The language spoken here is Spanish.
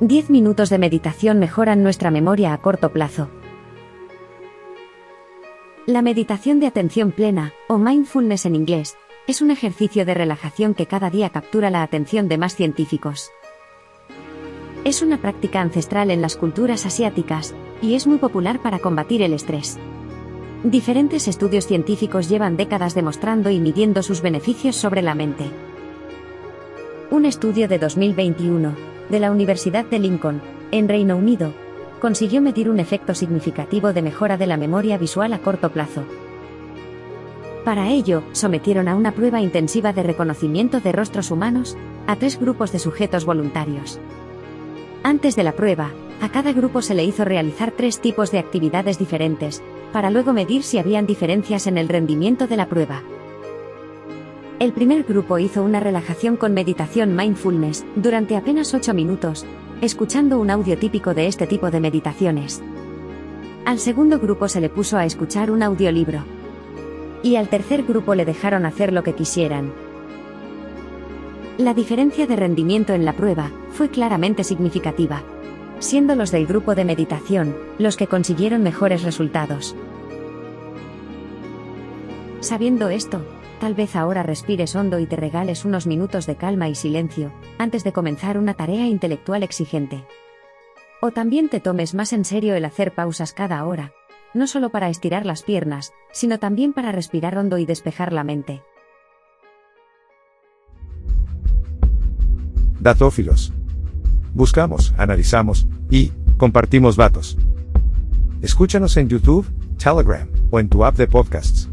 10 minutos de meditación mejoran nuestra memoria a corto plazo. La meditación de atención plena, o mindfulness en inglés, es un ejercicio de relajación que cada día captura la atención de más científicos. Es una práctica ancestral en las culturas asiáticas, y es muy popular para combatir el estrés. Diferentes estudios científicos llevan décadas demostrando y midiendo sus beneficios sobre la mente. Un estudio de 2021, de la Universidad de Lincoln, en Reino Unido, consiguió medir un efecto significativo de mejora de la memoria visual a corto plazo. Para ello, sometieron a una prueba intensiva de reconocimiento de rostros humanos a tres grupos de sujetos voluntarios. Antes de la prueba, a cada grupo se le hizo realizar tres tipos de actividades diferentes, para luego medir si habían diferencias en el rendimiento de la prueba. El primer grupo hizo una relajación con meditación mindfulness durante apenas 8 minutos, escuchando un audio típico de este tipo de meditaciones. Al segundo grupo se le puso a escuchar un audiolibro. Y al tercer grupo le dejaron hacer lo que quisieran. La diferencia de rendimiento en la prueba fue claramente significativa, siendo los del grupo de meditación los que consiguieron mejores resultados. Sabiendo esto, Tal vez ahora respires hondo y te regales unos minutos de calma y silencio, antes de comenzar una tarea intelectual exigente. O también te tomes más en serio el hacer pausas cada hora, no solo para estirar las piernas, sino también para respirar hondo y despejar la mente. Datófilos. Buscamos, analizamos y compartimos datos. Escúchanos en YouTube, Telegram o en tu app de podcasts.